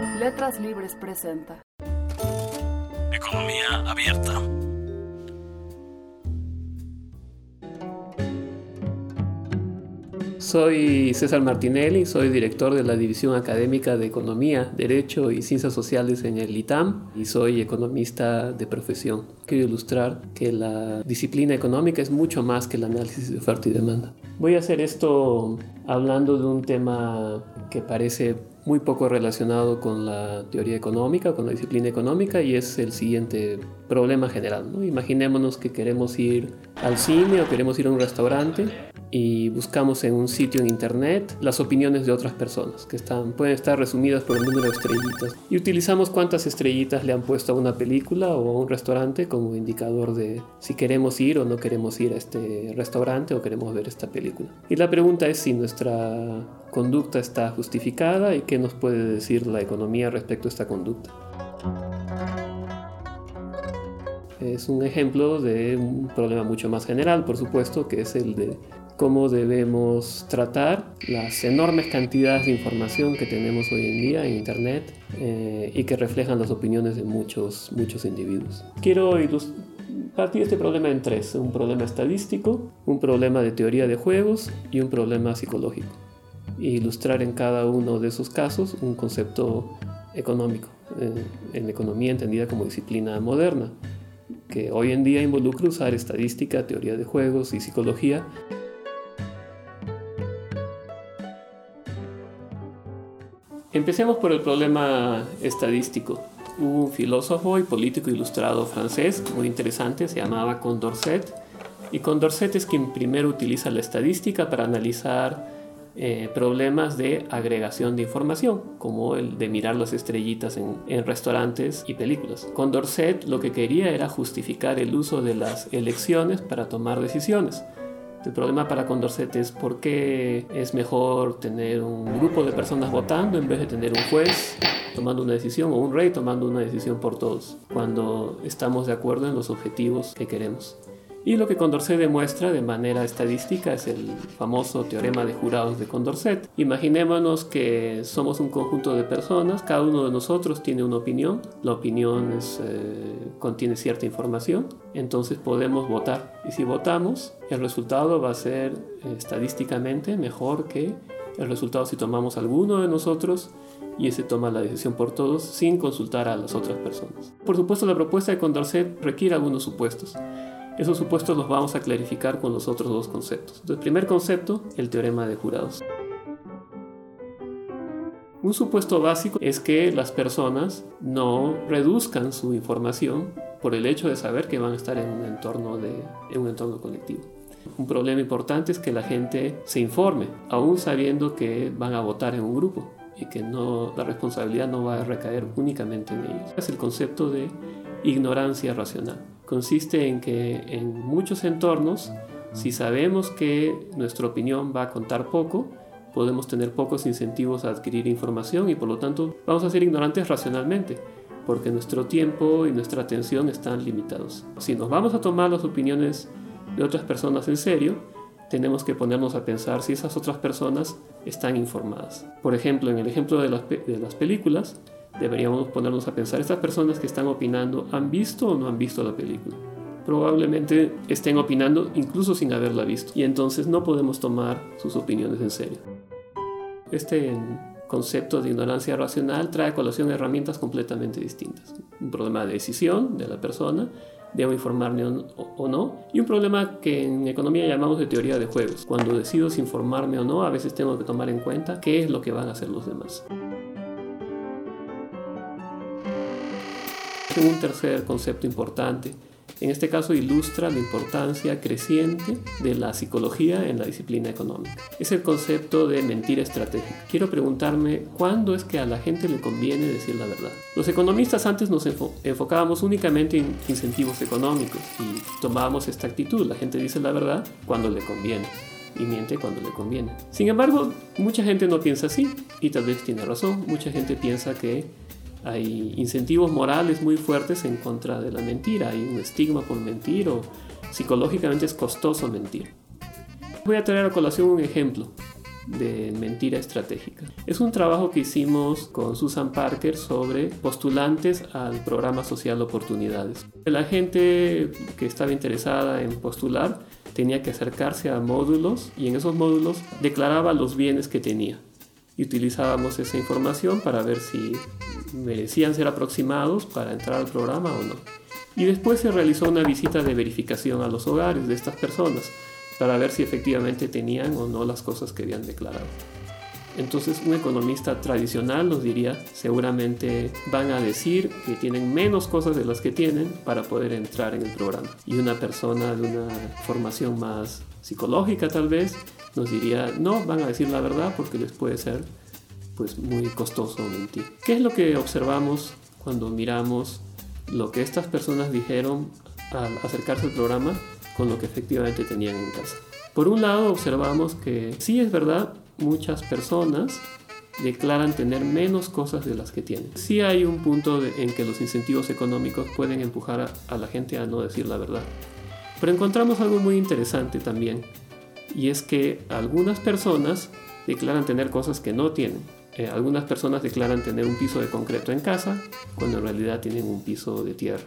Letras Libres presenta. Economía abierta. Soy César Martinelli, soy director de la División Académica de Economía, Derecho y Ciencias Sociales en el ITAM y soy economista de profesión. Quiero ilustrar que la disciplina económica es mucho más que el análisis de oferta y demanda. Voy a hacer esto hablando de un tema que parece muy poco relacionado con la teoría económica, con la disciplina económica, y es el siguiente problema general. ¿no? Imaginémonos que queremos ir al cine o queremos ir a un restaurante y buscamos en un sitio en internet las opiniones de otras personas que están, pueden estar resumidas por el número de estrellitas y utilizamos cuántas estrellitas le han puesto a una película o a un restaurante como indicador de si queremos ir o no queremos ir a este restaurante o queremos ver esta película. Y la pregunta es si nuestra conducta está justificada y qué nos puede decir la economía respecto a esta conducta. Es un ejemplo de un problema mucho más general, por supuesto, que es el de cómo debemos tratar las enormes cantidades de información que tenemos hoy en día en Internet eh, y que reflejan las opiniones de muchos, muchos individuos. Quiero partir este problema en tres, un problema estadístico, un problema de teoría de juegos y un problema psicológico. E ilustrar en cada uno de esos casos un concepto económico, eh, en economía entendida como disciplina moderna, que hoy en día involucra usar estadística, teoría de juegos y psicología Empecemos por el problema estadístico. Un filósofo y político ilustrado francés muy interesante, se llamaba Condorcet. Y Condorcet es quien primero utiliza la estadística para analizar eh, problemas de agregación de información, como el de mirar las estrellitas en restaurantes y películas. Condorcet lo que quería era justificar el uso de las elecciones para tomar decisiones. El problema para Condorcet es por qué es mejor tener un grupo de personas votando en vez de tener un juez tomando una decisión o un rey tomando una decisión por todos, cuando estamos de acuerdo en los objetivos que queremos. Y lo que Condorcet demuestra de manera estadística es el famoso teorema de jurados de Condorcet. Imaginémonos que somos un conjunto de personas, cada uno de nosotros tiene una opinión, la opinión eh, contiene cierta información, entonces podemos votar. Y si votamos, el resultado va a ser eh, estadísticamente mejor que el resultado si tomamos alguno de nosotros y ese toma la decisión por todos sin consultar a las otras personas. Por supuesto, la propuesta de Condorcet requiere algunos supuestos. Esos supuestos los vamos a clarificar con los otros dos conceptos. El primer concepto, el teorema de jurados. Un supuesto básico es que las personas no reduzcan su información por el hecho de saber que van a estar en un entorno, colectivo. Un problema importante es que la gente se informe, aún sabiendo que van a votar en un grupo y que la responsabilidad no va a recaer únicamente en ellos. Es el concepto de ignorancia racional consiste en que en muchos entornos, si sabemos que nuestra opinión va a contar poco, podemos tener pocos incentivos a adquirir información y por lo tanto vamos a ser ignorantes racionalmente, porque nuestro tiempo y nuestra atención están limitados. Si nos vamos a tomar las opiniones de otras personas en serio, tenemos que ponernos a pensar si esas otras personas están informadas. Por ejemplo, en el ejemplo de las, de las películas, deberíamos ponernos a pensar, estas personas que están opinando, ¿han visto o no han visto la película? Probablemente estén opinando incluso sin haberla visto y entonces no podemos tomar sus opiniones en serio. Este concepto de ignorancia racional trae a colación herramientas completamente distintas. Un problema de decisión de la persona, debo informarme o no, y un problema que en economía llamamos de teoría de juegos. Cuando decido si informarme o no, a veces tengo que tomar en cuenta qué es lo que van a hacer los demás. Un tercer concepto importante. En este caso ilustra la importancia creciente de la psicología en la disciplina económica. Es el concepto de mentira estratégica. Quiero preguntarme cuándo es que a la gente le conviene decir la verdad. Los economistas antes nos enfocábamos únicamente en incentivos económicos y tomábamos esta actitud. La gente dice la verdad cuando le conviene y miente cuando le conviene. Sin embargo, mucha gente no piensa así y tal vez tiene razón. Mucha gente piensa que hay incentivos morales muy fuertes en contra de la mentira, hay un estigma por mentir o psicológicamente es costoso mentir. Voy a traer a colación un ejemplo. de mentira estratégica. Es un trabajo que hicimos con Susan Parker sobre postulantes al programa social Oportunidades. La gente que estaba interesada en postular tenía que acercarse a módulos y en esos módulos declaraba los bienes que tenía. Y utilizábamos esa información para ver si merecían ser aproximados para entrar al programa o no. Y después se realizó una visita de verificación a los hogares de estas personas para ver si efectivamente tenían o no las cosas que habían declarado. Entonces un economista tradicional nos diría, seguramente van a decir que tienen menos cosas de las que tienen para poder entrar en el programa. Y una persona de una formación más psicológica tal vez nos diría, no, van a decir la verdad porque les puede ser pues muy costoso mentir. ¿Qué es lo que observamos cuando miramos lo que estas personas dijeron al acercarse al programa con lo que efectivamente tenían en casa? Por un lado observamos que sí es verdad, muchas personas declaran tener menos cosas de las que tienen. Sí hay un punto en que los incentivos económicos pueden empujar a, a la gente a no decir la verdad. Pero encontramos algo muy interesante también, y es que algunas personas declaran tener cosas que no tienen. Eh, algunas personas declaran tener un piso de concreto en casa cuando en realidad tienen un piso de tierra.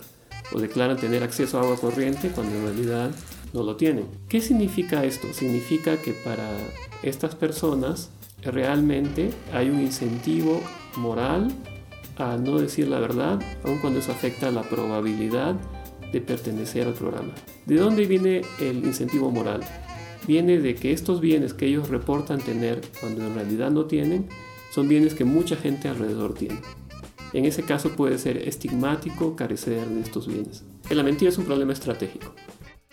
O declaran tener acceso a agua corriente cuando en realidad no lo tienen. ¿Qué significa esto? Significa que para estas personas realmente hay un incentivo moral a no decir la verdad, aun cuando eso afecta la probabilidad de pertenecer al programa. ¿De dónde viene el incentivo moral? Viene de que estos bienes que ellos reportan tener cuando en realidad no tienen, son bienes que mucha gente alrededor tiene. En ese caso puede ser estigmático carecer de estos bienes. La mentira es un problema estratégico.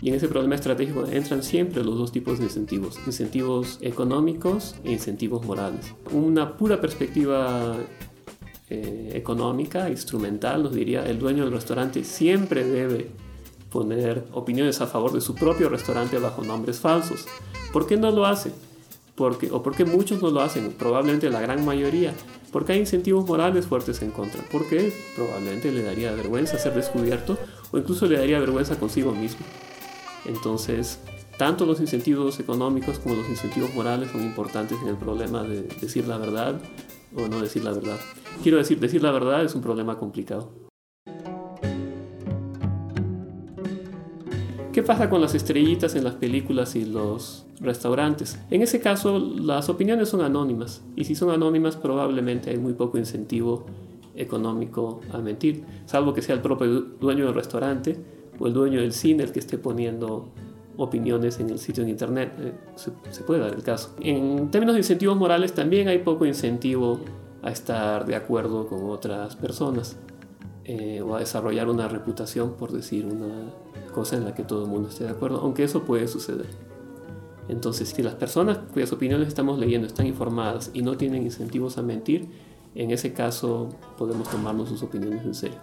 Y en ese problema estratégico entran siempre los dos tipos de incentivos, incentivos económicos e incentivos morales. Una pura perspectiva eh, económica, instrumental, nos diría, el dueño del restaurante siempre debe poner opiniones a favor de su propio restaurante bajo nombres falsos. ¿Por qué no lo hace? Porque, o porque muchos no lo hacen, probablemente la gran mayoría, porque hay incentivos morales fuertes en contra, porque probablemente le daría vergüenza ser descubierto o incluso le daría vergüenza consigo mismo. Entonces, tanto los incentivos económicos como los incentivos morales son importantes en el problema de decir la verdad o no decir la verdad. Quiero decir, decir la verdad es un problema complicado. ¿Qué pasa con las estrellitas en las películas y los restaurantes? En ese caso, las opiniones son anónimas y si son anónimas probablemente hay muy poco incentivo económico a mentir, salvo que sea el propio dueño del restaurante o el dueño del cine el que esté poniendo opiniones en el sitio de internet. Eh, se, puede dar el caso. En términos de incentivos morales también hay poco incentivo a estar de acuerdo con otras personas eh, o a desarrollar una reputación por decir una cosa en la que todo el mundo esté de acuerdo, aunque eso puede suceder. Entonces, si las personas cuyas opiniones estamos leyendo están informadas y no tienen incentivos a mentir, en ese caso podemos tomarnos sus opiniones en serio.